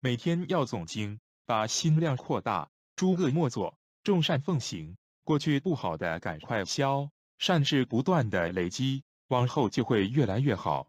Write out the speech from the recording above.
每天要总经，把心量扩大，诸恶莫作，众善奉行。过去不好的赶快消，善事不断的累积，往后就会越来越好。